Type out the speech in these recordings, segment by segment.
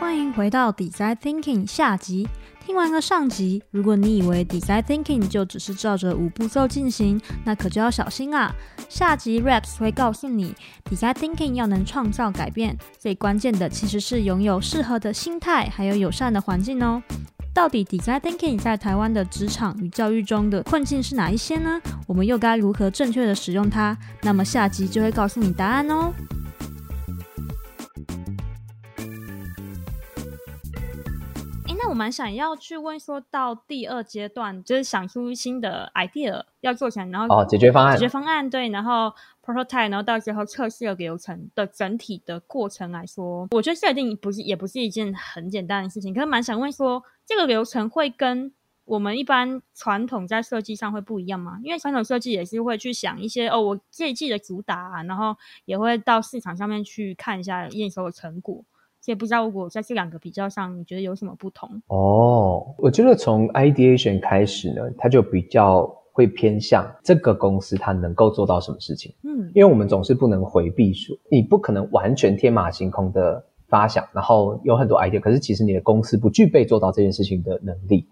欢迎回到 Design Thinking 下集。听完了上集，如果你以为 Design Thinking 就只是照着五步骤进行，那可就要小心啊！下集 Raps 会告诉你，Design Thinking 要能创造改变，最关键的其实是拥有适合的心态，还有友善的环境哦。到底 Design Thinking 在台湾的职场与教育中的困境是哪一些呢？我们又该如何正确的使用它？那么下集就会告诉你答案哦。诶，那我们想要去问说，到第二阶段，就是想出新的 idea 要做成，然后哦，解决方案，解决方案对，然后 prototype，然后到最后测试的流程的整体的过程来说，我觉得设定不是也不是一件很简单的事情，可是蛮想问说。这个流程会跟我们一般传统在设计上会不一样吗？因为传统设计也是会去想一些哦，我这一季的主打啊，然后也会到市场上面去看一下验收的成果。所以不知道如果在这两个比较上，你觉得有什么不同？哦，我觉得从 ideation 开始呢，它就比较会偏向这个公司它能够做到什么事情。嗯，因为我们总是不能回避说，你不可能完全天马行空的。发想，然后有很多 idea，可是其实你的公司不具备做到这件事情的能力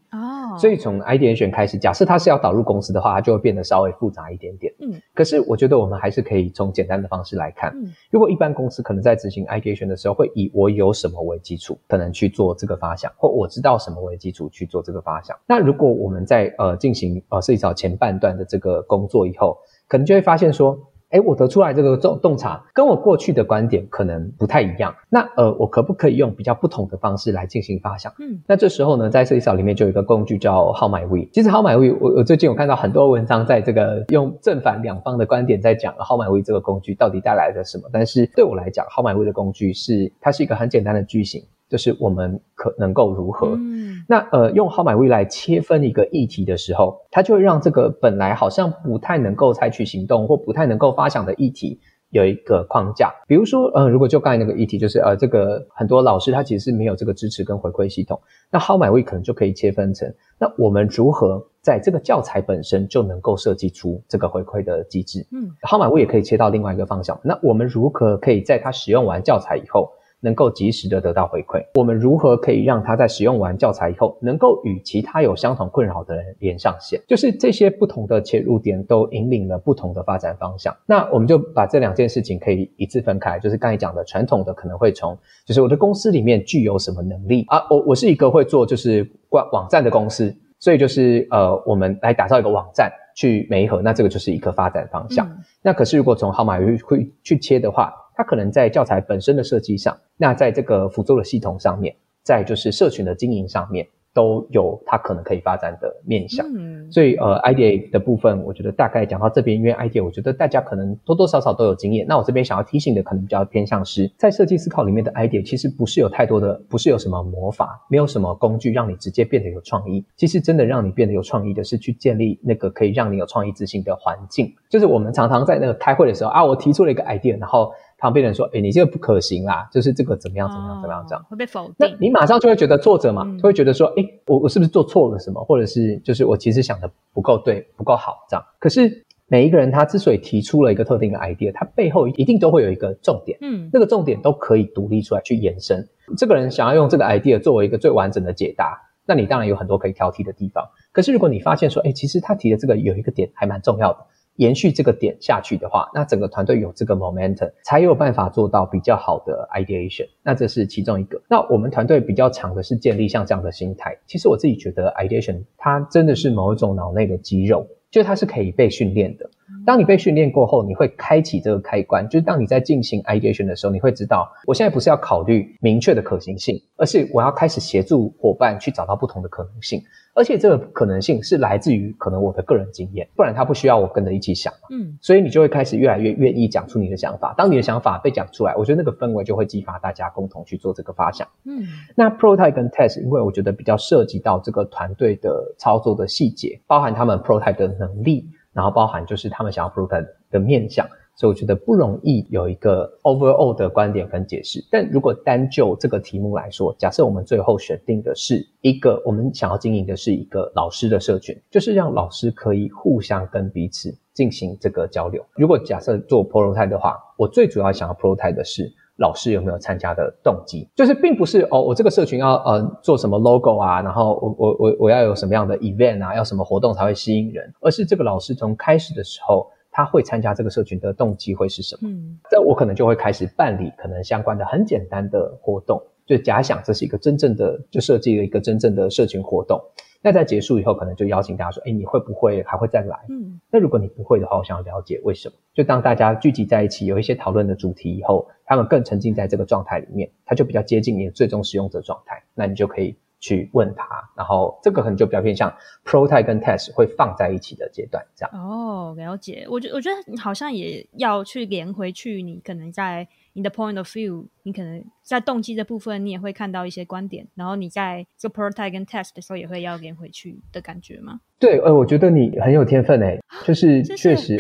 哦。Oh. 所以从 ideation 开始，假设它是要导入公司的话，它就会变得稍微复杂一点点。嗯，可是我觉得我们还是可以从简单的方式来看。嗯，如果一般公司可能在执行 ideation 的时候，会以我有什么为基础，可能去做这个发想，或我知道什么为基础去做这个发想。那如果我们在呃进行呃设计草前半段的这个工作以后，可能就会发现说。诶，我得出来这个洞洞察，跟我过去的观点可能不太一样。那呃，我可不可以用比较不同的方式来进行发想？嗯，那这时候呢，在设计草里面就有一个工具叫 How Might We。其实 How Might We，我我最近有看到很多文章，在这个用正反两方的观点在讲 How Might We 这个工具到底带来了什么。但是对我来讲，How Might We 的工具是它是一个很简单的句型。就是我们可能够如何？嗯，那呃，用 How might we 来切分一个议题的时候，它就会让这个本来好像不太能够采取行动或不太能够发想的议题有一个框架。比如说，呃，如果就刚才那个议题，就是呃，这个很多老师他其实是没有这个支持跟回馈系统，那 How might we 可能就可以切分成，那我们如何在这个教材本身就能够设计出这个回馈的机制？嗯，How might we 也可以切到另外一个方向，那我们如何可以在他使用完教材以后，能够及时的得到回馈，我们如何可以让他在使用完教材以后，能够与其他有相同困扰的人连上线？就是这些不同的切入点都引领了不同的发展方向。那我们就把这两件事情可以一次分开，就是刚才讲的传统的可能会从，就是我的公司里面具有什么能力啊？我我是一个会做就是网网站的公司，所以就是呃，我们来打造一个网站去媒合，那这个就是一个发展方向。嗯、那可是如果从 might we 会去切的话。它可能在教材本身的设计上，那在这个辅助的系统上面，在就是社群的经营上面。都有它可能可以发展的面向，嗯，所以呃，idea 的部分，我觉得大概讲到这边，因为 idea，我觉得大家可能多多少少都有经验。那我这边想要提醒的，可能比较偏向是在设计思考里面的 idea，其实不是有太多的，不是有什么魔法，没有什么工具让你直接变得有创意。其实真的让你变得有创意的是去建立那个可以让你有创意自信的环境。就是我们常常在那个开会的时候啊，我提出了一个 idea，然后。旁边人说：“诶，你这个不可行啦，就是这个怎么样怎么样怎么样这样，会被否定。那你马上就会觉得作者嘛，就会觉得说：哎，我我是不是做错了什么，或者是就是我其实想的不够对，不够好这样。可是每一个人他之所以提出了一个特定的 idea，他背后一定都会有一个重点，嗯，那个重点都可以独立出来去延伸。这个人想要用这个 idea 作为一个最完整的解答，那你当然有很多可以挑剔的地方。可是如果你发现说，诶，其实他提的这个有一个点还蛮重要的。”延续这个点下去的话，那整个团队有这个 momentum，才有办法做到比较好的 ideation。那这是其中一个。那我们团队比较强的是建立像这样的心态。其实我自己觉得 ideation 它真的是某一种脑内的肌肉，就它是可以被训练的。当你被训练过后，你会开启这个开关，就是当你在进行 ideation 的时候，你会知道，我现在不是要考虑明确的可行性，而是我要开始协助伙伴去找到不同的可能性。而且这个可能性是来自于可能我的个人经验，不然他不需要我跟着一起想嘛。嗯，所以你就会开始越来越愿意讲出你的想法。当你的想法被讲出来，我觉得那个氛围就会激发大家共同去做这个发想。嗯，那 prototype 跟 test，因为我觉得比较涉及到这个团队的操作的细节，包含他们 prototype 的能力，然后包含就是他们想要 prove 的面向。所以我觉得不容易有一个 overall 的观点跟解释。但如果单就这个题目来说，假设我们最后选定的是一个我们想要经营的是一个老师的社群，就是让老师可以互相跟彼此进行这个交流。如果假设做 prototype 的话，我最主要想要 prototype 的是老师有没有参加的动机，就是并不是哦，我这个社群要呃做什么 logo 啊，然后我我我我要有什么样的 event 啊，要什么活动才会吸引人，而是这个老师从开始的时候，他会参加这个社群的动机会是什么？嗯，这我可能就会开始办理可能相关的很简单的活动，就假想这是一个真正的，就设计了一个真正的社群活动。那在结束以后，可能就邀请大家说：“哎，你会不会还会再来？”嗯，那如果你不会的话，我想要了解为什么。就当大家聚集在一起，有一些讨论的主题以后，他们更沉浸在这个状态里面，他就比较接近你的最终使用者状态。那你就可以去问他，然后这个可能就比较偏向 prototype 跟 test 会放在一起的阶段，这样。哦，了解。我觉我觉得好像也要去连回去，你可能在。你的 point of view，你可能在动机的部分，你也会看到一些观点，然后你在做 prototype 跟 test 的时候，也会要连回去的感觉吗？对，呃，我觉得你很有天分诶，就是确实，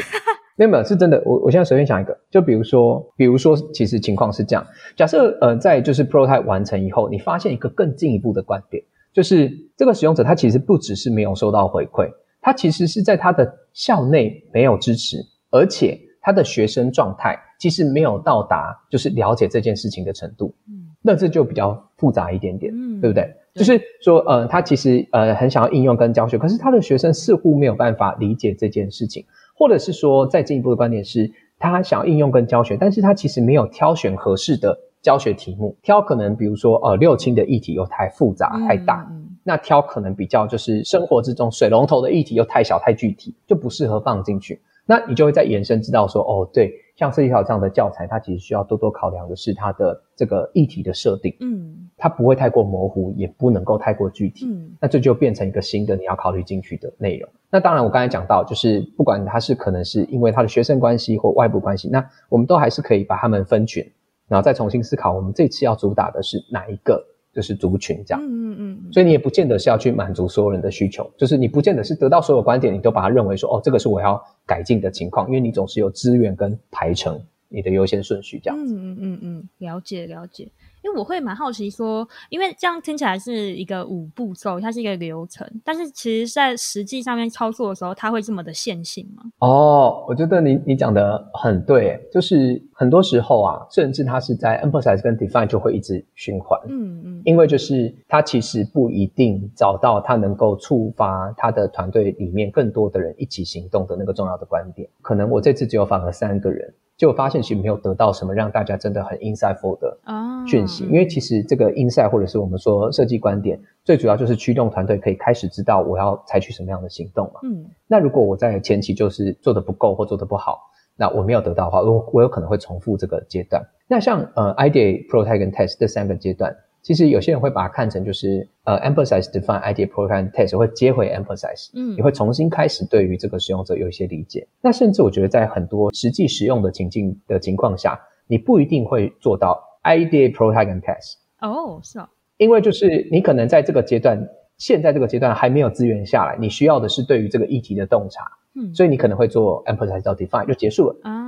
没有没有是真的。我我现在随便想一个，就比如说，比如说，其实情况是这样，假设呃，在就是 prototype 完成以后，你发现一个更进一步的观点，就是这个使用者他其实不只是没有收到回馈，他其实是在他的校内没有支持，而且他的学生状态。其实没有到达，就是了解这件事情的程度，嗯，那这就比较复杂一点点，嗯，对不对？就是说，呃，他其实呃很想要应用跟教学，可是他的学生似乎没有办法理解这件事情，或者是说，再进一步的观点是，他想要应用跟教学，但是他其实没有挑选合适的教学题目，挑可能比如说呃六亲的议题又太复杂太大，嗯，那挑可能比较就是生活之中水龙头的议题又太小太具体，就不适合放进去，那你就会在延伸知道说，哦，对。像设计好这样的教材，它其实需要多多考量的是它的这个议题的设定，嗯，它不会太过模糊，也不能够太过具体，嗯，那这就变成一个新的你要考虑进去的内容。那当然，我刚才讲到，就是不管它是可能是因为它的学生关系或外部关系，那我们都还是可以把他们分群，然后再重新思考，我们这次要主打的是哪一个。就是族群这样，嗯嗯嗯，所以你也不见得是要去满足所有人的需求，就是你不见得是得到所有观点，你都把它认为说，哦，这个是我要改进的情况，因为你总是有资源跟排程你的优先顺序这样子。嗯嗯嗯嗯，了解了解。因为我会蛮好奇说，因为这样听起来是一个五步骤，它是一个流程，但是其实，在实际上面操作的时候，它会这么的线性吗？哦，我觉得你你讲的很对，就是很多时候啊，甚至它是在 emphasize 跟 define 就会一直循环，嗯嗯，因为就是它其实不一定找到它能够触发他的团队里面更多的人一起行动的那个重要的观点，可能我这次只有访了三个人。就发现其实没有得到什么让大家真的很 insightful 的讯息，因为其实这个 insight 或者是我们说设计观点，最主要就是驱动团队可以开始知道我要采取什么样的行动嘛。嗯，那如果我在前期就是做的不够或做的不好，那我没有得到的话，我我有可能会重复这个阶段。那像呃 idea、prototype 跟 test 这三个阶段。其实有些人会把它看成就是呃，emphasize、define、idea、prototype、test 会接回 emphasize，嗯，你会重新开始对于这个使用者有一些理解。那甚至我觉得在很多实际使用的情境的情况下，你不一定会做到 idea、prototype test。哦，是啊，因为就是你可能在这个阶段，现在这个阶段还没有资源下来，你需要的是对于这个议题的洞察，嗯，所以你可能会做 emphasize 到 define 就结束了啊。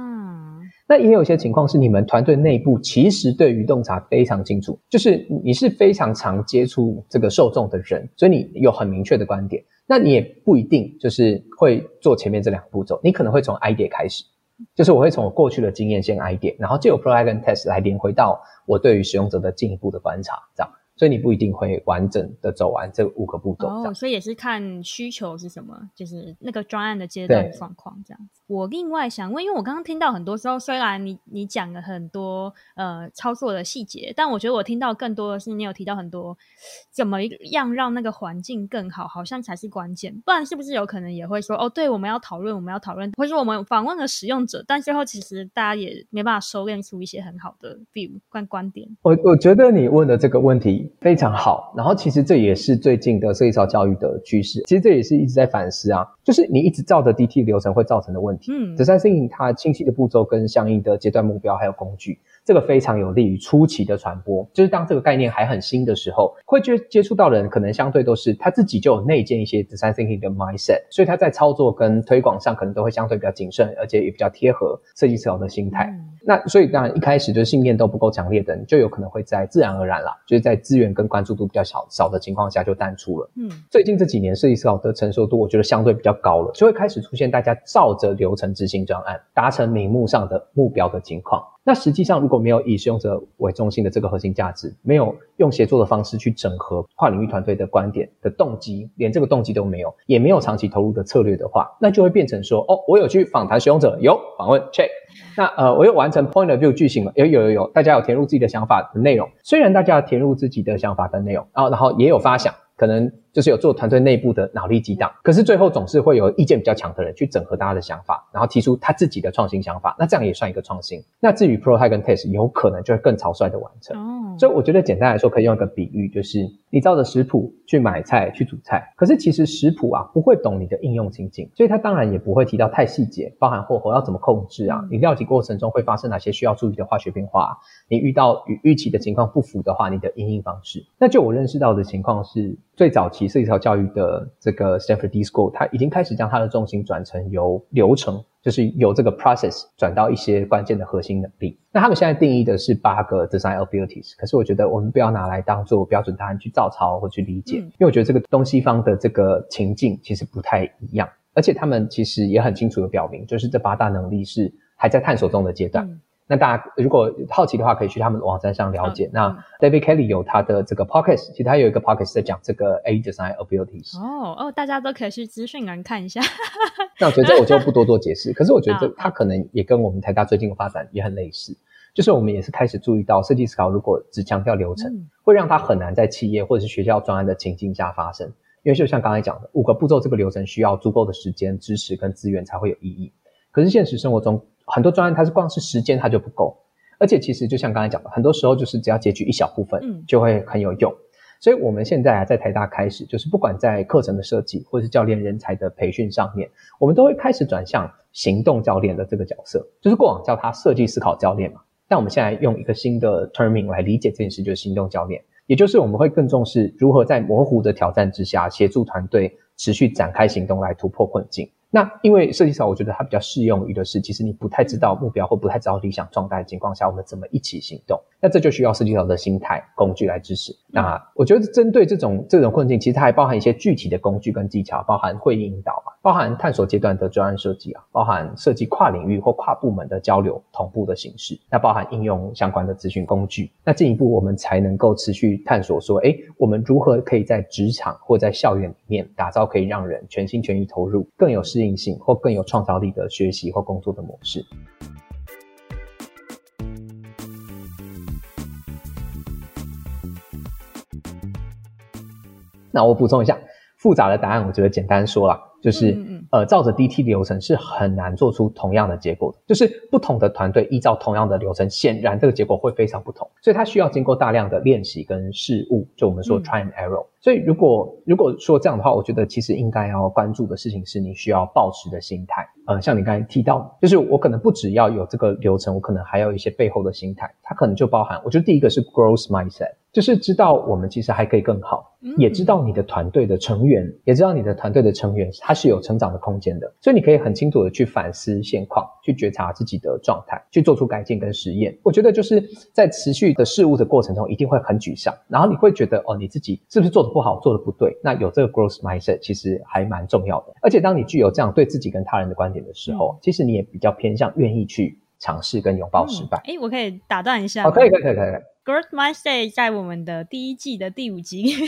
那也有一些情况是你们团队内部其实对于洞察非常清楚，就是你是非常常接触这个受众的人，所以你有很明确的观点。那你也不一定就是会做前面这两步骤，你可能会从 idea 开始，就是我会从我过去的经验先 idea，然后借由 prototype 跟 test 来连回到我对于使用者的进一步的观察，这样。所以你不一定会完整的走完这五个步骤。哦，所以也是看需求是什么，就是那个专案的阶段状况这样子。我另外想问，因为我刚刚听到很多时候，虽然你你讲了很多呃操作的细节，但我觉得我听到更多的是你有提到很多怎么样让那个环境更好，好像才是关键。不然是不是有可能也会说哦，对，我们要讨论，我们要讨论，或者说我们访问了使用者，但最后其实大家也没办法收敛出一些很好的 view 观观点。我我觉得你问的这个问题。非常好，然后其实这也是最近的设计师教育的趋势。其实这也是一直在反思啊，就是你一直照着 DT 流程会造成的问题。嗯，Design Thinking 它清晰的步骤跟相应的阶段目标还有工具，这个非常有利于初期的传播。就是当这个概念还很新的时候，会接接触到的人可能相对都是他自己就有内建一些 Design Thinking 的 mindset，所以他在操作跟推广上可能都会相对比较谨慎，而且也比较贴合设计思考的心态。嗯那所以当然一开始就是信念都不够强烈的，人就有可能会在自然而然啦，就是在资源跟关注度比较少少的情况下就淡出了。嗯，最近这几年设计思考的成熟度，我觉得相对比较高了，就会开始出现大家照着流程执行专案，达成名目上的目标的情况。那实际上，如果没有以使用者为中心的这个核心价值，没有用协作的方式去整合跨领域团队的观点的动机，连这个动机都没有，也没有长期投入的策略的话，那就会变成说，哦，我有去访谈使用者，有访问 check，那呃，我又完成 point of view 剧情了，有有有有，大家有填入自己的想法的内容，虽然大家填入自己的想法的内容，然后然后也有发想。可能就是有做团队内部的脑力激荡，可是最后总是会有意见比较强的人去整合大家的想法，然后提出他自己的创新想法，那这样也算一个创新。那至于 prototype 跟 test，有可能就会更草率的完成。哦，所以我觉得简单来说，可以用一个比喻，就是你照着食谱去买菜去煮菜，可是其实食谱啊不会懂你的应用情境，所以它当然也不会提到太细节，包含火候要怎么控制啊，你料理过程中会发生哪些需要注意的化学变化，你遇到与预期的情况不符的话，你的应应方式。那就我认识到的情况是。最早期设计条教育的这个 Stanford D School，它已经开始将它的重心转成由流程，就是由这个 process 转到一些关键的核心能力。那他们现在定义的是八个 design abilities，可是我觉得我们不要拿来当做标准答案去照抄或去理解，因为我觉得这个东西方的这个情境其实不太一样，而且他们其实也很清楚的表明，就是这八大能力是还在探索中的阶段。嗯那大家如果好奇的话，可以去他们的网站上了解。嗯、那 David Kelly 有他的这个 podcast，其实他有一个 podcast 在讲这个 A Design Abilities。哦哦，大家都可以去资讯栏看一下。那我觉得这我就不多做解释。可是我觉得这他可能也跟我们台大最近的发展也很类似，就是我们也是开始注意到设计思考如果只强调流程，嗯、会让它很难在企业或者是学校专案的情境下发生。因为就像刚才讲的，五个步骤这个流程需要足够的时间、支持跟资源才会有意义。可是现实生活中，很多专案它是光是时间它就不够，而且其实就像刚才讲的，很多时候就是只要截取一小部分，嗯，就会很有用。所以我们现在啊，在台大开始，就是不管在课程的设计或是教练人才的培训上面，我们都会开始转向行动教练的这个角色，就是过往叫他设计思考教练嘛，但我们现在用一个新的 terming 来理解这件事，就是行动教练，也就是我们会更重视如何在模糊的挑战之下，协助团队持续展开行动来突破困境。那因为设计上，我觉得它比较适用于的是，其实你不太知道目标或不太知道理想状态的情况下，我们怎么一起行动？那这就需要设计思考的心态工具来支持。那我觉得针对这种这种困境，其实它还包含一些具体的工具跟技巧，包含会议引导啊，包含探索阶段的专案设计啊，包含设计跨领域或跨部门的交流同步的形式，那包含应用相关的咨询工具。那进一步我们才能够持续探索说，诶，我们如何可以在职场或在校园里面打造可以让人全心全意投入、更有适应性或更有创造力的学习或工作的模式。那我补充一下，复杂的答案，我觉得简单说啦，就是，呃，照着 DT 流程是很难做出同样的结果的，就是不同的团队依照同样的流程，显然这个结果会非常不同，所以它需要经过大量的练习跟试误，就我们说 try and error。嗯所以，如果如果说这样的话，我觉得其实应该要关注的事情是你需要保持的心态。呃，像你刚才提到，就是我可能不只要有这个流程，我可能还有一些背后的心态。它可能就包含，我觉得第一个是 growth mindset，就是知道我们其实还可以更好，也知道你的团队的成员，也知道你的团队的成员他是有成长的空间的。所以你可以很清楚的去反思现况，去觉察自己的状态，去做出改进跟实验。我觉得就是在持续的事物的过程中，一定会很沮丧，然后你会觉得哦，你自己是不是做的不好，做的不对，那有这个 growth mindset 其实还蛮重要的。而且当你具有这样对自己跟他人的观点的时候，嗯、其实你也比较偏向愿意去尝试跟拥抱失败。哎、嗯，我可以打断一下。哦，可以，可以，可以，可以。Growth mindset 在我们的第一季的第五集。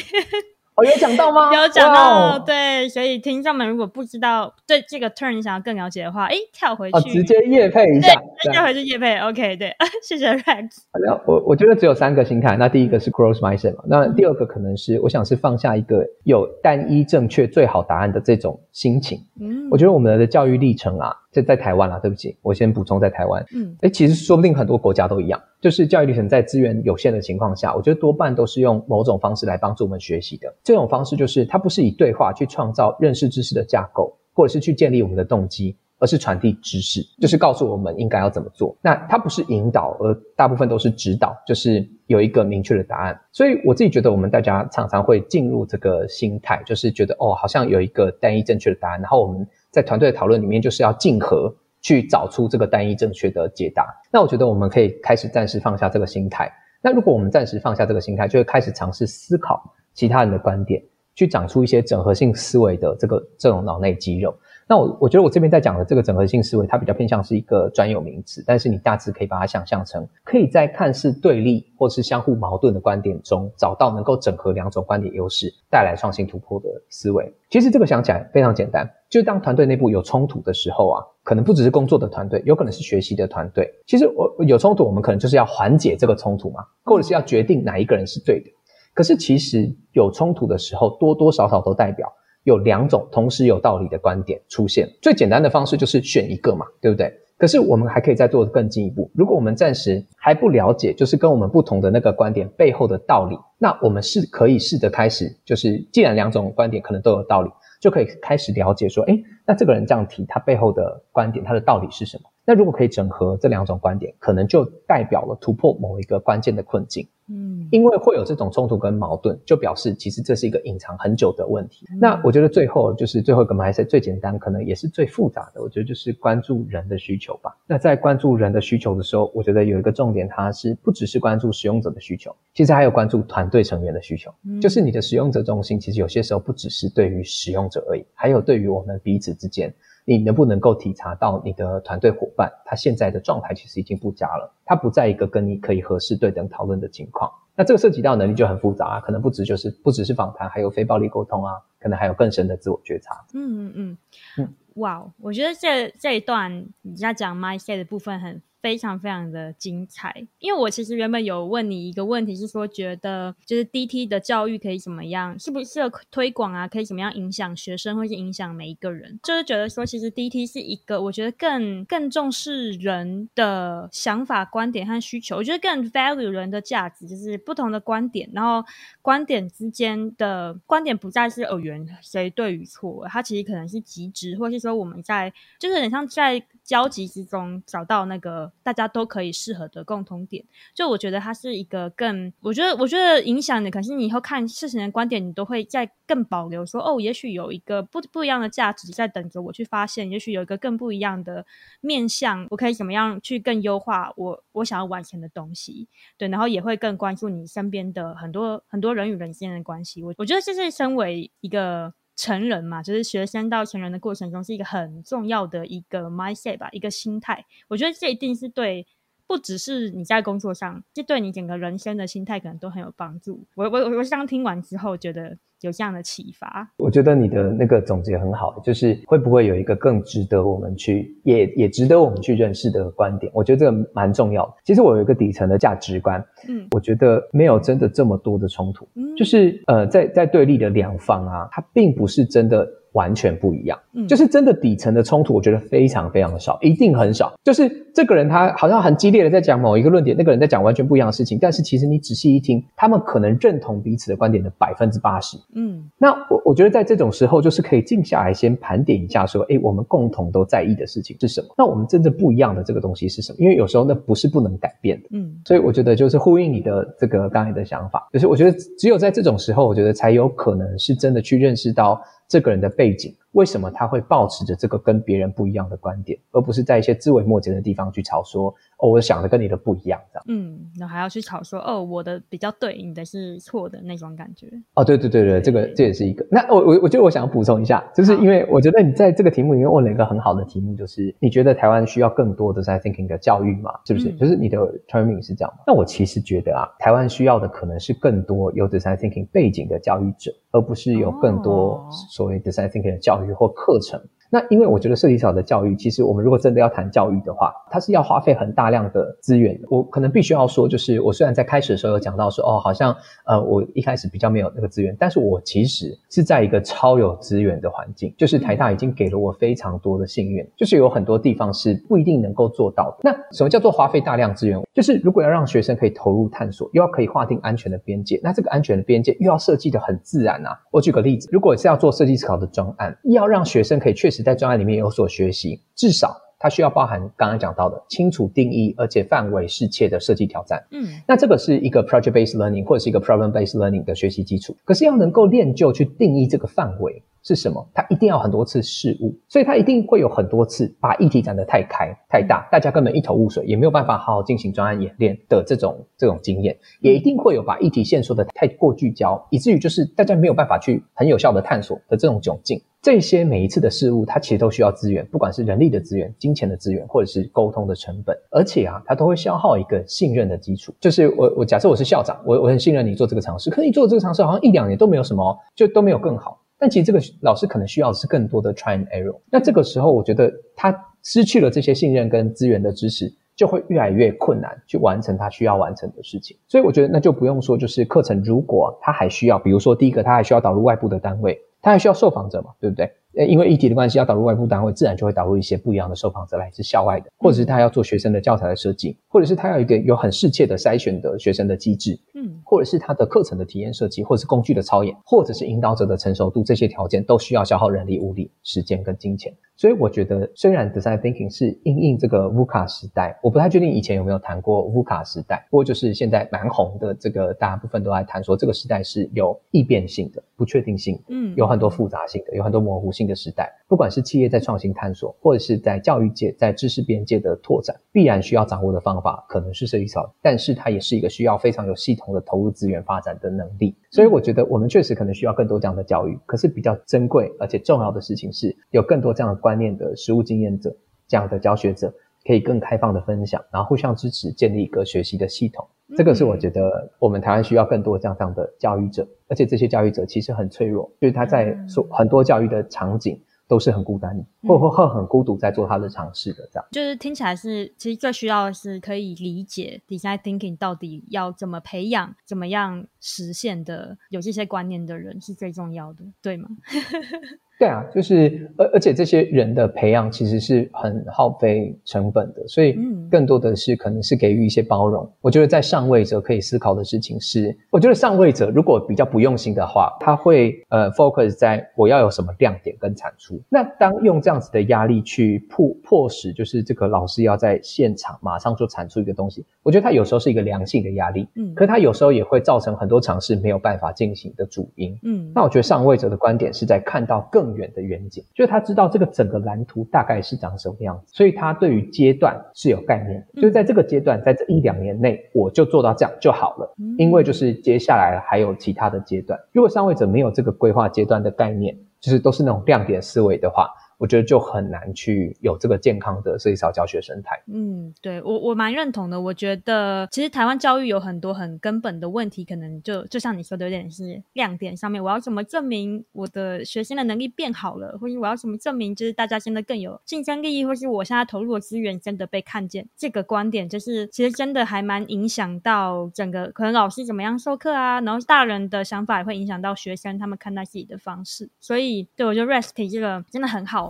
哦，有讲到吗？有讲到对，所以听众们如果不知道对这个 turn 你想要更了解的话，诶，跳回去，哦、直接夜配一下，跳回去夜配，OK，对，谢谢 Rex。好了，我我觉得只有三个心态，那第一个是 growth mindset 嘛，那第二个可能是我想是放下一个有单一正确最好答案的这种心情。嗯，我觉得我们的教育历程啊。在在台湾啦，对不起，我先补充在台湾。嗯，诶，其实说不定很多国家都一样，就是教育历程在资源有限的情况下，我觉得多半都是用某种方式来帮助我们学习的。这种方式就是它不是以对话去创造认识知识的架构，或者是去建立我们的动机，而是传递知识，就是告诉我们应该要怎么做。那它不是引导，而大部分都是指导，就是有一个明确的答案。所以我自己觉得，我们大家常常会进入这个心态，就是觉得哦，好像有一个单一正确的答案，然后我们。在团队的讨论里面，就是要竞合去找出这个单一正确的解答。那我觉得我们可以开始暂时放下这个心态。那如果我们暂时放下这个心态，就会开始尝试思考其他人的观点，去长出一些整合性思维的这个这种脑内肌肉。那我我觉得我这边在讲的这个整合性思维，它比较偏向是一个专有名词，但是你大致可以把它想象成，可以在看似对立或是相互矛盾的观点中，找到能够整合两种观点优势，带来创新突破的思维。其实这个想起来非常简单，就是当团队内部有冲突的时候啊，可能不只是工作的团队，有可能是学习的团队。其实我有冲突，我们可能就是要缓解这个冲突嘛，或者是要决定哪一个人是对的。可是其实有冲突的时候，多多少少都代表。有两种同时有道理的观点出现，最简单的方式就是选一个嘛，对不对？可是我们还可以再做更进一步。如果我们暂时还不了解，就是跟我们不同的那个观点背后的道理，那我们是可以试着开始，就是既然两种观点可能都有道理，就可以开始了解说，诶，那这个人这样提，他背后的观点，他的道理是什么？那如果可以整合这两种观点，可能就代表了突破某一个关键的困境。嗯，因为会有这种冲突跟矛盾，就表示其实这是一个隐藏很久的问题。嗯、那我觉得最后就是最后一个 mindset 最简单，可能也是最复杂的，我觉得就是关注人的需求吧。那在关注人的需求的时候，我觉得有一个重点，它是不只是关注使用者的需求，其实还有关注团队成员的需求。嗯、就是你的使用者中心，其实有些时候不只是对于使用者而已，还有对于我们彼此之间。你能不能够体察到你的团队伙伴他现在的状态其实已经不佳了，他不在一个跟你可以合适对等讨论的情况。那这个涉及到能力就很复杂啊，可能不只就是不只是访谈，还有非暴力沟通啊，可能还有更深的自我觉察。嗯嗯嗯嗯，哇、嗯，wow, 我觉得这这一段你在讲 mindset 的部分很。非常非常的精彩，因为我其实原本有问你一个问题，是说觉得就是 DT 的教育可以怎么样，是不是推广啊？可以怎么样影响学生，或是影响每一个人？就是觉得说，其实 DT 是一个我觉得更更重视人的想法、观点和需求，我觉得更 value 人的价值，就是不同的观点，然后观点之间的观点不再是二元谁对与错，它其实可能是极值，或是说我们在就是很像在交集之中找到那个。大家都可以适合的共同点，就我觉得它是一个更，我觉得我觉得影响你，可是你以后看事情的观点，你都会在更保留说，哦，也许有一个不不一样的价值在等着我去发现，也许有一个更不一样的面向，我可以怎么样去更优化我我想要完成的东西，对，然后也会更关注你身边的很多很多人与人之间的关系，我我觉得这是身为一个。成人嘛，就是学生到成人的过程中，是一个很重要的一个 mindset 吧，一个心态。我觉得这一定是对，不只是你在工作上，这对你整个人生的心态可能都很有帮助。我我我我刚听完之后，觉得。有这样的启发，我觉得你的那个总结很好，就是会不会有一个更值得我们去，也也值得我们去认识的观点？我觉得这个蛮重要的。其实我有一个底层的价值观，嗯，我觉得没有真的这么多的冲突，嗯，就是呃，在在对立的两方啊，它并不是真的。完全不一样，嗯，就是真的底层的冲突，我觉得非常非常的少，一定很少。就是这个人他好像很激烈的在讲某一个论点，那个人在讲完全不一样的事情，但是其实你仔细一听，他们可能认同彼此的观点的百分之八十，嗯。那我我觉得在这种时候，就是可以静下来先盘点一下，说，哎，我们共同都在意的事情是什么？那我们真正不一样的这个东西是什么？因为有时候那不是不能改变的，嗯。所以我觉得就是呼应你的这个刚才的想法，就是我觉得只有在这种时候，我觉得才有可能是真的去认识到。这个人的背景，为什么他会保持着这个跟别人不一样的观点，而不是在一些枝微末节的地方去吵说？哦，我想的跟你的不一样，这样。嗯，那还要去吵说，哦，我的比较对，你的是错的那种感觉。哦，对对对对，这个这也是一个。那我我我觉得我想要补充一下，就是因为我觉得你在这个题目里面问了一个很好的题目，就是你觉得台湾需要更多的 design thinking 的教育吗？是不是？嗯、就是你的 terming 是这样吗？那我其实觉得啊，台湾需要的可能是更多有 design thinking 背景的教育者，而不是有更多所谓 design thinking 的教或课程。那因为我觉得设计思考的教育，其实我们如果真的要谈教育的话，它是要花费很大量的资源。我可能必须要说，就是我虽然在开始的时候有讲到说，哦，好像呃，我一开始比较没有那个资源，但是我其实是在一个超有资源的环境，就是台大已经给了我非常多的信任，就是有很多地方是不一定能够做到。那什么叫做花费大量资源？就是如果要让学生可以投入探索，又要可以划定安全的边界，那这个安全的边界又要设计的很自然啊。我举个例子，如果是要做设计思考的专案，要让学生可以确实在专案里面有所学习，至少它需要包含刚刚讲到的清楚定义，而且范围适切的设计挑战。嗯，那这个是一个 project based learning 或者是一个 problem based learning 的学习基础。可是要能够练就去定义这个范围，是什么？他一定要很多次试误，所以他一定会有很多次把议题讲得太开太大，大家根本一头雾水，也没有办法好好进行专案演练的这种这种经验，也一定会有把议题线说得太过聚焦，以至于就是大家没有办法去很有效的探索的这种窘境。这些每一次的事物，它其实都需要资源，不管是人力的资源、金钱的资源，或者是沟通的成本，而且啊，它都会消耗一个信任的基础。就是我我假设我是校长，我我很信任你做这个尝试，可是你做这个尝试好像一两年都没有什么，就都没有更好。但其实这个老师可能需要的是更多的 try and error。那这个时候，我觉得他失去了这些信任跟资源的支持，就会越来越困难去完成他需要完成的事情。所以我觉得那就不用说，就是课程如果他还需要，比如说第一个，他还需要导入外部的单位。他还需要受访者嘛，对不对？呃，因为议题的关系，要导入外部单位，自然就会导入一些不一样的受访者，来自校外的，或者是他要做学生的教材的设计，或者是他要一个有很适切的筛选的学生的机制，嗯，或者是他的课程的体验设计，或者是工具的操演，或者是引导者的成熟度，这些条件都需要消耗人力、物力、时间跟金钱。所以我觉得，虽然 Design Thinking 是应应这个 VUCA 时代，我不太确定以前有没有谈过 VUCA 时代，不过就是现在蛮红的这个，大部分都在谈说这个时代是有异变性的、不确定性的，嗯，有很多复杂性的、有很多模糊性的的时代。不管是企业在创新探索，或者是在教育界、在知识边界的拓展，必然需要掌握的方法可能是设计草，但是它也是一个需要非常有系统的投入资源发展的能力。所以我觉得我们确实可能需要更多这样的教育。可是比较珍贵而且重要的事情是，有更多这样的观念的实务经验者，这样的教学者，可以更开放的分享，然后互相支持，建立一个学习的系统。这个是我觉得我们台湾需要更多这样这样的教育者，而且这些教育者其实很脆弱，就是他在说很多教育的场景。都是很孤单的，或或或很孤独，在做他的尝试的这样。就是听起来是，其实最需要的是可以理解 design thinking 到底要怎么培养、怎么样实现的，有这些观念的人是最重要的，对吗？对啊，就是而而且这些人的培养其实是很耗费成本的，所以更多的是可能是给予一些包容。嗯、我觉得在上位者可以思考的事情是，我觉得上位者如果比较不用心的话，他会呃 focus 在我要有什么亮点跟产出。那当用这样子的压力去迫迫使，就是这个老师要在现场马上就产出一个东西，我觉得他有时候是一个良性的压力，嗯，可是他有时候也会造成很多尝试没有办法进行的主因，嗯。那我觉得上位者的观点是在看到更远的远景，就是他知道这个整个蓝图大概是长什么样子，所以他对于阶段是有概念，就是在这个阶段，在这一两年内，我就做到这样就好了，因为就是接下来还有其他的阶段。如果上位者没有这个规划阶段的概念，就是都是那种亮点思维的话。我觉得就很难去有这个健康的设计思考教学生态。嗯，对，我我蛮认同的。我觉得其实台湾教育有很多很根本的问题，可能就就像你说的，有点是亮点上面。我要怎么证明我的学生的能力变好了，或者我要怎么证明就是大家现在更有竞争力，或是我现在投入的资源真的被看见？这个观点就是其实真的还蛮影响到整个可能老师怎么样授课啊，然后大人的想法也会影响到学生他们看待自己的方式。所以对我觉得 recipe 这个真的很好。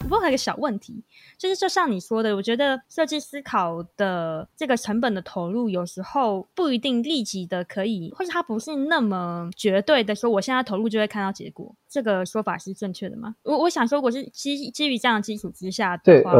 不过还有个小问题，就是就像你说的，我觉得设计思考的这个成本的投入，有时候不一定立即的可以，或者它不是那么绝对的说，我现在投入就会看到结果。这个说法是正确的吗？我我想说，我是基基于这样的基础之下的话。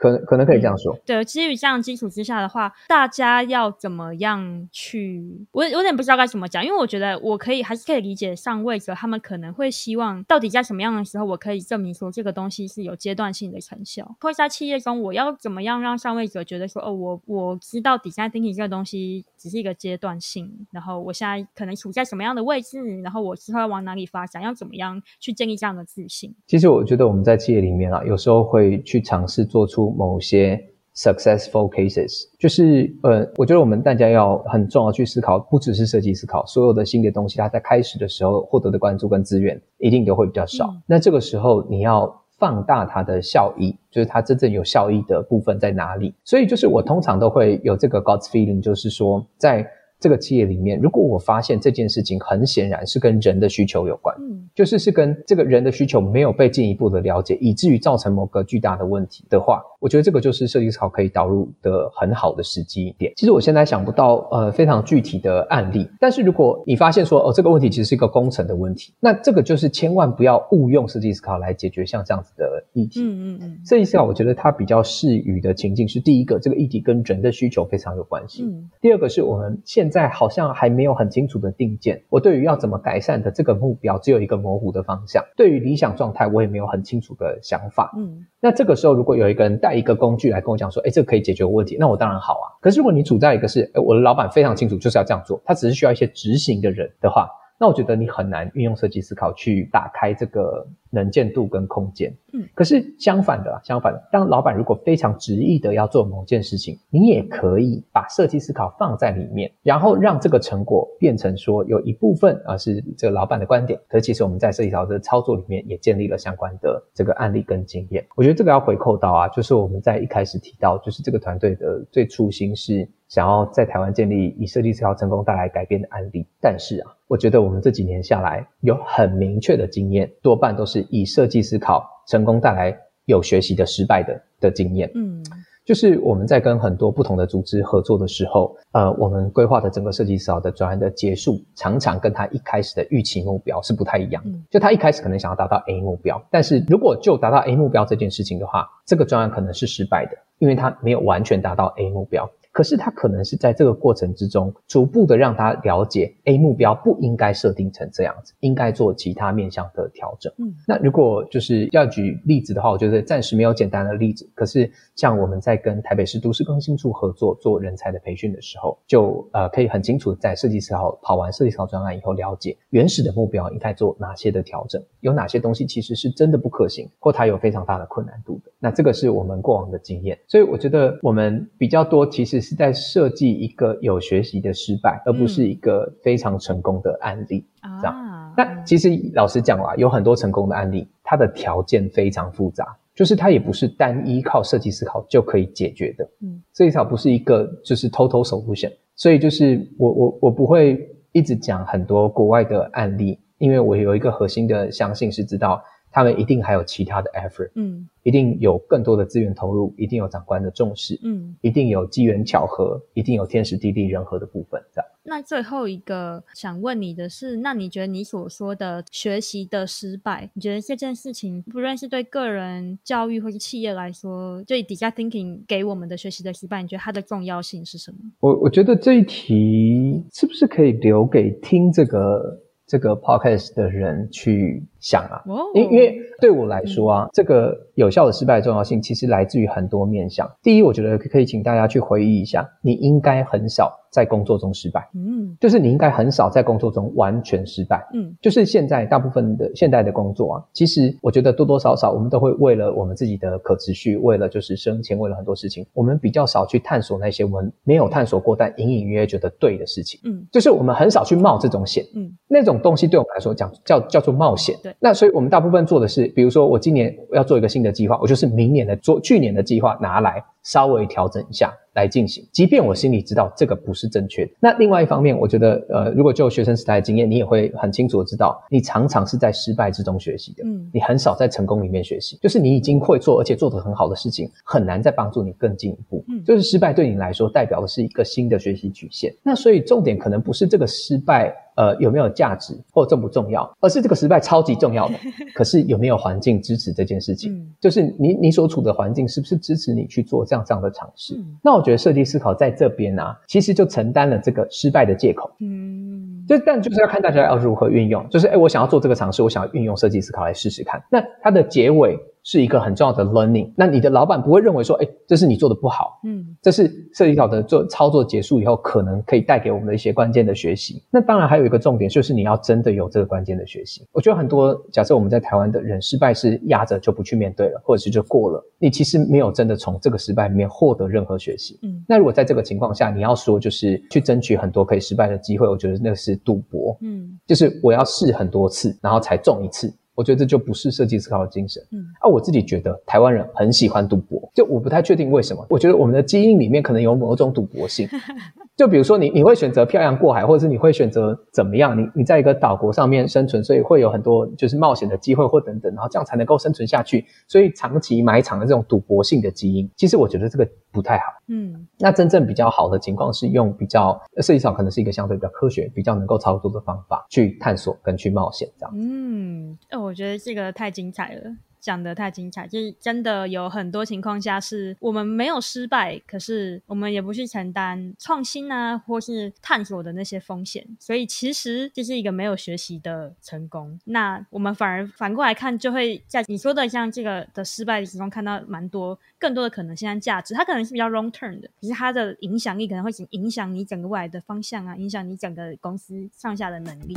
可能可能可以这样说，嗯、对，基于这样基础之下的话，大家要怎么样去？我有点不知道该怎么讲，因为我觉得我可以还是可以理解上位者他们可能会希望，到底在什么样的时候，我可以证明说这个东西是有阶段性的成效。或者在企业中，我要怎么样让上位者觉得说，哦，我我知道 design thinking 这个东西只是一个阶段性，然后我现在可能处在什么样的位置，然后我之后要往哪里发展，要怎么样去建立这样的自信？其实我觉得我们在企业里面啊，有时候会去尝试做出。某些 successful cases，就是呃，我觉得我们大家要很重要去思考，不只是设计思考，所有的新的东西，它在开始的时候获得的关注跟资源一定都会比较少。嗯。那这个时候你要放大它的效益，就是它真正有效益的部分在哪里？所以就是我通常都会有这个 gut feeling，就是说在。这个企业里面，如果我发现这件事情很显然是跟人的需求有关，嗯，就是是跟这个人的需求没有被进一步的了解，以至于造成某个巨大的问题的话，我觉得这个就是设计思考可以导入的很好的时机点。其实我现在想不到呃非常具体的案例，但是如果你发现说哦这个问题其实是一个工程的问题，那这个就是千万不要误用设计思考来解决像这样子的议题。嗯嗯嗯，设计思考我觉得它比较适于的情境是第一个，这个议题跟人的需求非常有关系。嗯，第二个是我们现现在好像还没有很清楚的定见。我对于要怎么改善的这个目标，只有一个模糊的方向。对于理想状态，我也没有很清楚的想法。嗯，那这个时候，如果有一个人带一个工具来跟我讲说，哎，这个可以解决问题，那我当然好啊。可是如果你处在一个是，哎，我的老板非常清楚就是要这样做，他只是需要一些执行的人的话。那我觉得你很难运用设计思考去打开这个能见度跟空间。嗯，可是相反的，相反的，当老板如果非常执意的要做某件事情，你也可以把设计思考放在里面，然后让这个成果变成说有一部分啊是这个老板的观点。可是其实我们在设计思考的操作里面也建立了相关的这个案例跟经验。我觉得这个要回扣到啊，就是我们在一开始提到，就是这个团队的最初心是想要在台湾建立以设计思考成功带来改变的案例，但是啊。我觉得我们这几年下来有很明确的经验，多半都是以设计思考成功带来有学习的失败的的经验。嗯，就是我们在跟很多不同的组织合作的时候，呃，我们规划的整个设计思考的专案的结束，常常跟他一开始的预期目标是不太一样的。就他一开始可能想要达到 A 目标，但是如果就达到 A 目标这件事情的话，这个专案可能是失败的，因为他没有完全达到 A 目标。可是他可能是在这个过程之中，逐步的让他了解 A 目标不应该设定成这样子，应该做其他面向的调整。嗯，那如果就是要举例子的话，我觉得暂时没有简单的例子。可是像我们在跟台北市都市更新处合作做人才的培训的时候，就呃可以很清楚在设计思考跑完设计思考专案以后，了解原始的目标应该做哪些的调整，有哪些东西其实是真的不可行，或它有非常大的困难度的。那这个是我们过往的经验，所以我觉得我们比较多其实。是在设计一个有学习的失败，而不是一个非常成功的案例。嗯、这样，那、啊、其实老实讲啦，有很多成功的案例，它的条件非常复杂，就是它也不是单依靠设计思考就可以解决的。嗯，设计思考不是一个就是 total solution，所以就是我我我不会一直讲很多国外的案例，因为我有一个核心的相信是知道他们一定还有其他的 effort。嗯。一定有更多的资源投入，一定有长官的重视，嗯，一定有机缘巧合，一定有天时地利人和的部分，这样。那最后一个想问你的是，那你觉得你所说的学习的失败，你觉得这件事情，不论是对个人教育或是企业来说，就以 Design Thinking 给我们的学习的失败，你觉得它的重要性是什么？我我觉得这一题是不是可以留给听这个这个 podcast 的人去想啊？因、oh. 因为对我来说啊，嗯、这个。有效的失败的重要性其实来自于很多面向。第一，我觉得可以请大家去回忆一下，你应该很少在工作中失败，嗯，就是你应该很少在工作中完全失败，嗯，就是现在大部分的现代的工作啊，其实我觉得多多少少我们都会为了我们自己的可持续，为了就是生前，为了很多事情，我们比较少去探索那些我们没有探索过但隐隐约约觉得对的事情，嗯，就是我们很少去冒这种险，嗯，那种东西对我们来说讲叫叫做冒险，对，那所以我们大部分做的是，比如说我今年要做一个新的。计划，我就是明年的做，去年的计划拿来稍微调整一下来进行，即便我心里知道这个不是正确的。那另外一方面，我觉得，呃，如果就学生时代的经验，你也会很清楚的知道，你常常是在失败之中学习的，嗯，你很少在成功里面学习。就是你已经会做，而且做得很好的事情，很难再帮助你更进一步。嗯，就是失败对你来说，代表的是一个新的学习曲线。那所以重点可能不是这个失败。呃，有没有价值或重不重要？而是这个失败超级重要的。可是有没有环境支持这件事情？嗯、就是你你所处的环境是不是支持你去做这样这样的尝试？嗯、那我觉得设计思考在这边啊，其实就承担了这个失败的借口。嗯，就但就是要看大家要如何运用。就是哎，我想要做这个尝试，我想要运用设计思考来试试看。那它的结尾。是一个很重要的 learning。那你的老板不会认为说，哎，这是你做的不好，嗯，这是设计好的做操作结束以后，可能可以带给我们的一些关键的学习。那当然还有一个重点，就是你要真的有这个关键的学习。我觉得很多假设我们在台湾的人失败是压着就不去面对了，或者是就过了，你其实没有真的从这个失败里面获得任何学习。嗯，那如果在这个情况下，你要说就是去争取很多可以失败的机会，我觉得那是赌博。嗯，就是我要试很多次，然后才中一次。我觉得这就不是设计思考的精神。嗯，啊，我自己觉得台湾人很喜欢赌博，就我不太确定为什么。我觉得我们的基因里面可能有某种赌博性。就比如说你，你会选择漂洋过海，或者是你会选择怎么样？你你在一个岛国上面生存，所以会有很多就是冒险的机会或等等，然后这样才能够生存下去。所以长期埋藏的这种赌博性的基因，其实我觉得这个不太好。嗯，那真正比较好的情况是用比较设计上可能是一个相对比较科学、比较能够操作的方法去探索跟去冒险这样。嗯，哦，我觉得这个太精彩了。讲得太精彩，就是真的有很多情况下是我们没有失败，可是我们也不去承担创新啊，或是探索的那些风险，所以其实这是一个没有学习的成功。那我们反而反过来看，就会在你说的像这个的失败的情况看到蛮多更多的可能性和价值。它可能是比较 long term 的，可是它的影响力可能会影响你整个未来的方向啊，影响你整个公司上下的能力。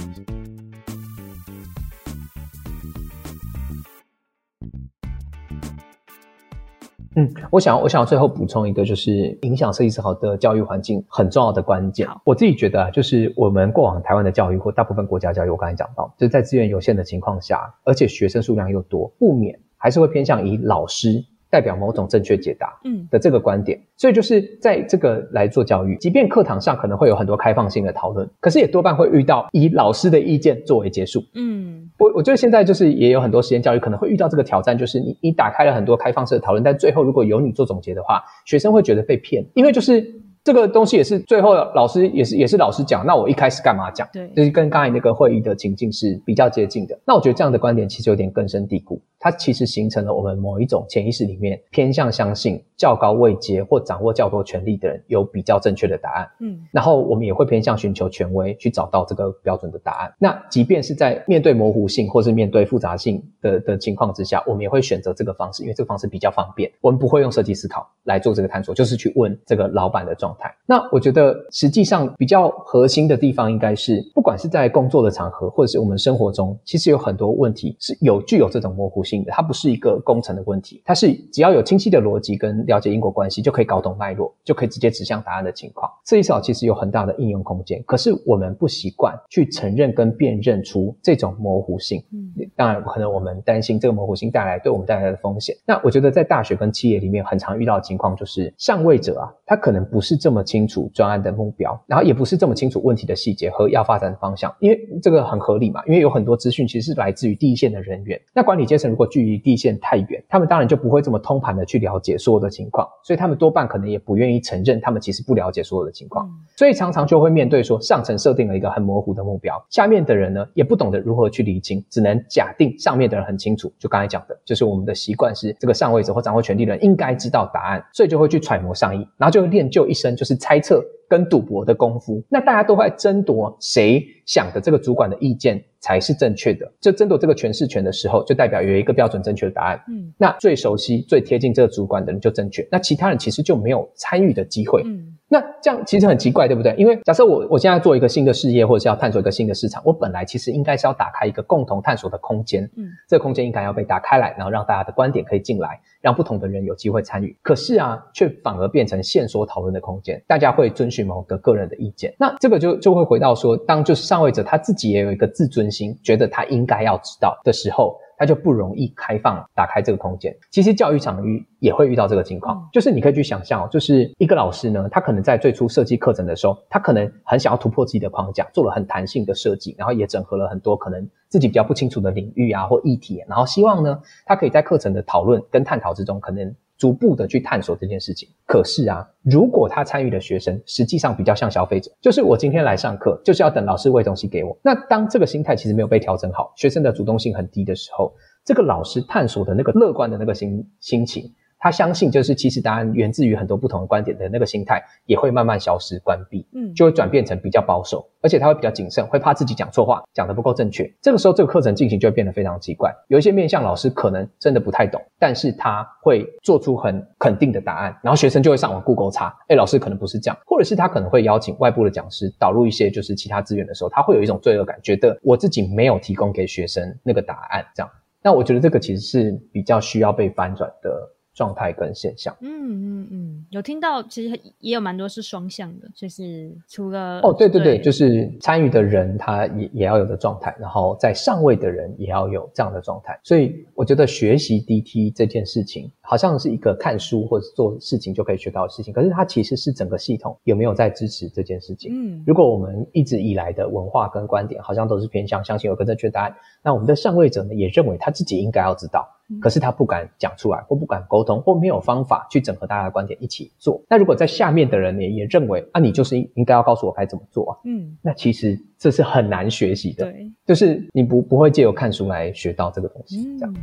嗯，我想，我想最后补充一个，就是影响设计师好的教育环境很重要的关键。我自己觉得啊，就是我们过往台湾的教育或大部分国家教育，我刚才讲到，就是在资源有限的情况下，而且学生数量又多，不免还是会偏向以老师。代表某种正确解答，嗯的这个观点，嗯、所以就是在这个来做教育，即便课堂上可能会有很多开放性的讨论，可是也多半会遇到以老师的意见作为结束。嗯，我我觉得现在就是也有很多实验教育可能会遇到这个挑战，就是你你打开了很多开放式的讨论，但最后如果由你做总结的话，学生会觉得被骗，因为就是。这个东西也是最后老师也是也是老师讲，那我一开始干嘛讲？对，就是跟刚才那个会议的情境是比较接近的。那我觉得这样的观点其实有点根深蒂固，它其实形成了我们某一种潜意识里面偏向相信较高位阶或掌握较多权力的人有比较正确的答案。嗯，然后我们也会偏向寻求权威去找到这个标准的答案。那即便是在面对模糊性或是面对复杂性的的情况之下，我们也会选择这个方式，因为这个方式比较方便。我们不会用设计思考来做这个探索，就是去问这个老板的状态。那我觉得，实际上比较核心的地方，应该是不管是在工作的场合，或者是我们生活中，其实有很多问题是有具有这种模糊性的。它不是一个工程的问题，它是只要有清晰的逻辑跟了解因果关系，就可以搞懂脉络，就可以直接指向答案的情况。设计思考其实有很大的应用空间，可是我们不习惯去承认跟辨认出这种模糊性。嗯，当然可能我们担心这个模糊性带来对我们带来的风险。那我觉得在大学跟企业里面，很常遇到的情况就是上位者啊，他可能不是这么清。楚专案的目标，然后也不是这么清楚问题的细节和要发展的方向，因为这个很合理嘛，因为有很多资讯其实是来自于第一线的人员。那管理阶层如果距离第一线太远，他们当然就不会这么通盘的去了解所有的情况，所以他们多半可能也不愿意承认他们其实不了解所有的情况，所以常常就会面对说上层设定了一个很模糊的目标，下面的人呢也不懂得如何去厘清，只能假定上面的人很清楚。就刚才讲的，就是我们的习惯是这个上位者或掌握权力的人应该知道答案，所以就会去揣摩上意，然后就会练就一身就是猜。测跟赌博的功夫，那大家都会争夺谁想的这个主管的意见才是正确的。就争夺这个诠释权的时候，就代表有一个标准正确的答案。嗯，那最熟悉、最贴近这个主管的人就正确，那其他人其实就没有参与的机会。嗯。那这样其实很奇怪，对不对？因为假设我我现在做一个新的事业，或者是要探索一个新的市场，我本来其实应该是要打开一个共同探索的空间，嗯，这个空间应该要被打开来，然后让大家的观点可以进来，让不同的人有机会参与。可是啊，却反而变成线索讨论的空间，大家会遵循某个个人的意见。那这个就就会回到说，当就是上位者他自己也有一个自尊心，觉得他应该要知道的时候。他就不容易开放打开这个空间。其实教育场域也会遇到这个情况，就是你可以去想象哦，就是一个老师呢，他可能在最初设计课程的时候，他可能很想要突破自己的框架，做了很弹性的设计，然后也整合了很多可能自己比较不清楚的领域啊或议题，然后希望呢，他可以在课程的讨论跟探讨之中，可能。逐步的去探索这件事情。可是啊，如果他参与的学生实际上比较像消费者，就是我今天来上课就是要等老师喂东西给我。那当这个心态其实没有被调整好，学生的主动性很低的时候，这个老师探索的那个乐观的那个心心情。他相信，就是其实答案源自于很多不同的观点的那个心态，也会慢慢消失、关闭，嗯，就会转变成比较保守，而且他会比较谨慎，会怕自己讲错话，讲得不够正确。这个时候，这个课程进行就会变得非常奇怪。有一些面向老师可能真的不太懂，但是他会做出很肯定的答案，然后学生就会上网 Google 查，哎，老师可能不是这样，或者是他可能会邀请外部的讲师导入一些就是其他资源的时候，他会有一种罪恶感，觉得我自己没有提供给学生那个答案，这样。那我觉得这个其实是比较需要被翻转的。状态跟现象，嗯嗯嗯，有听到，其实也有蛮多是双向的，就是除了哦，对对对，对就是参与的人他也也要有的状态，然后在上位的人也要有这样的状态，所以我觉得学习 DT 这件事情，好像是一个看书或者做事情就可以学到的事情，可是它其实是整个系统有没有在支持这件事情。嗯，如果我们一直以来的文化跟观点好像都是偏向相信有个正确答案，那我们的上位者呢也认为他自己应该要知道。可是他不敢讲出来，或不敢沟通，或没有方法去整合大家的观点一起做。那如果在下面的人也也认为啊，你就是应应该要告诉我该怎么做啊，嗯，那其实这是很难学习的，对，就是你不不会借由看书来学到这个东西，这样。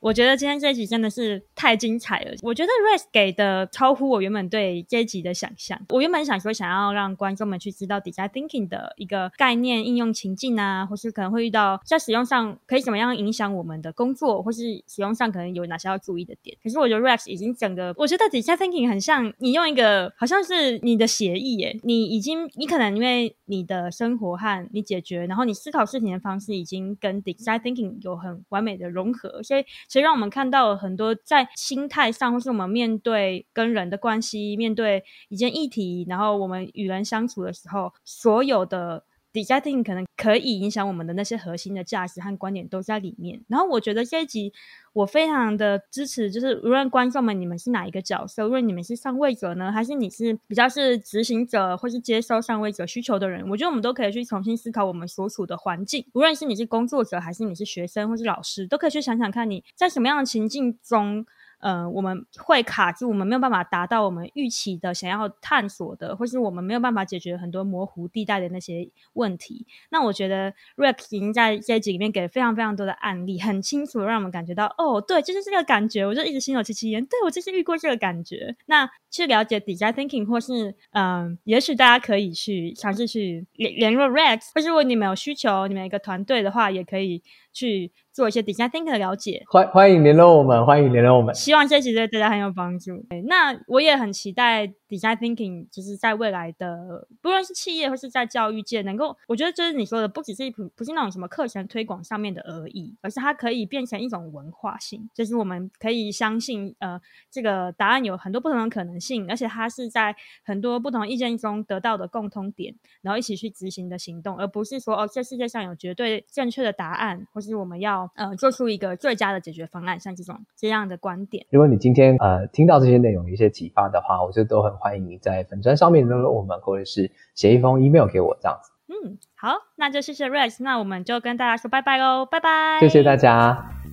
我觉得今天这一集真的是太精彩了。我觉得 Rex 给的超乎我原本对这一集的想象。我原本想说，想要让观众们去知道 Design Thinking 的一个概念、应用情境啊，或是可能会遇到在使用上可以怎么样影响我们的工作，或是使用上可能有哪些要注意的点。可是我觉得 Rex 已经整个，我觉得 Design Thinking 很像你用一个好像是你的协议耶，你已经你可能因为你的生活和你解决，然后你思考事情的方式已经跟 Design Thinking 有很完美的融合，所以所以让我们看到了很多在心态上，或是我们面对跟人的关系，面对一件议题，然后我们与人相处的时候，所有的。Design Thinking 可能可以影响我们的那些核心的价值和观点都在里面。然后我觉得这一集我非常的支持，就是无论观众们你们是哪一个角色，无论你们是上位者呢，还是你是比较是执行者或是接收上位者需求的人，我觉得我们都可以去重新思考我们所处的环境。无论是你是工作者，还是你是学生或是老师，都可以去想想看你在什么样的情境中。呃，我们会卡住，我们没有办法达到我们预期的、想要探索的，或是我们没有办法解决很多模糊地带的那些问题。那我觉得 Rex 已经在这一集里面给了非常非常多的案例，很清楚让我们感觉到，哦，对，就是这个感觉。我就一直心有戚戚焉，对，我就是遇过这个感觉。那去了解 Design Thinking，或是嗯、也许大家可以去尝试去联联络 Rex，或是如果你们有需求，你们有一个团队的话，也可以去。做一些 Design Thinking 的了解，欢欢迎联络我们，欢迎联络我们。希望这期对大家很有帮助。对，那我也很期待 Design Thinking，就是在未来的，不论是企业或是在教育界，能够，我觉得就是你说的，不只是不不是那种什么课程推广上面的而已，而是它可以变成一种文化性，就是我们可以相信，呃，这个答案有很多不同的可能性，而且它是在很多不同意见中得到的共通点，然后一起去执行的行动，而不是说哦，这世界上有绝对正确的答案，或是我们要。呃，做出一个最佳的解决方案，像这种这样的观点。如果你今天呃听到这些内容有一些启发的话，我觉得都很欢迎你在粉砖上面联络我们，或者是写一封 email 给我这样子。嗯，好，那就谢谢 Rex，那我们就跟大家说拜拜喽，拜拜，谢谢大家。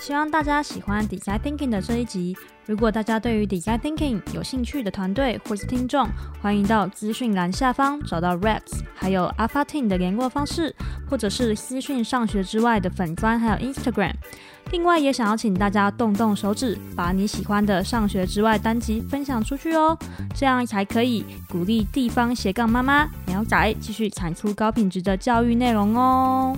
希望大家喜欢 Design Thinking 的这一集。如果大家对于 Design Thinking 有兴趣的团队或是听众，欢迎到资讯栏下方找到 Rex，还有 Alpha Team 的联络方式，或者是私讯上学之外的粉专还有 Instagram。另外，也想要请大家动动手指，把你喜欢的上学之外单集分享出去哦，这样才可以鼓励地方斜杠妈妈苗仔继续产出高品质的教育内容哦。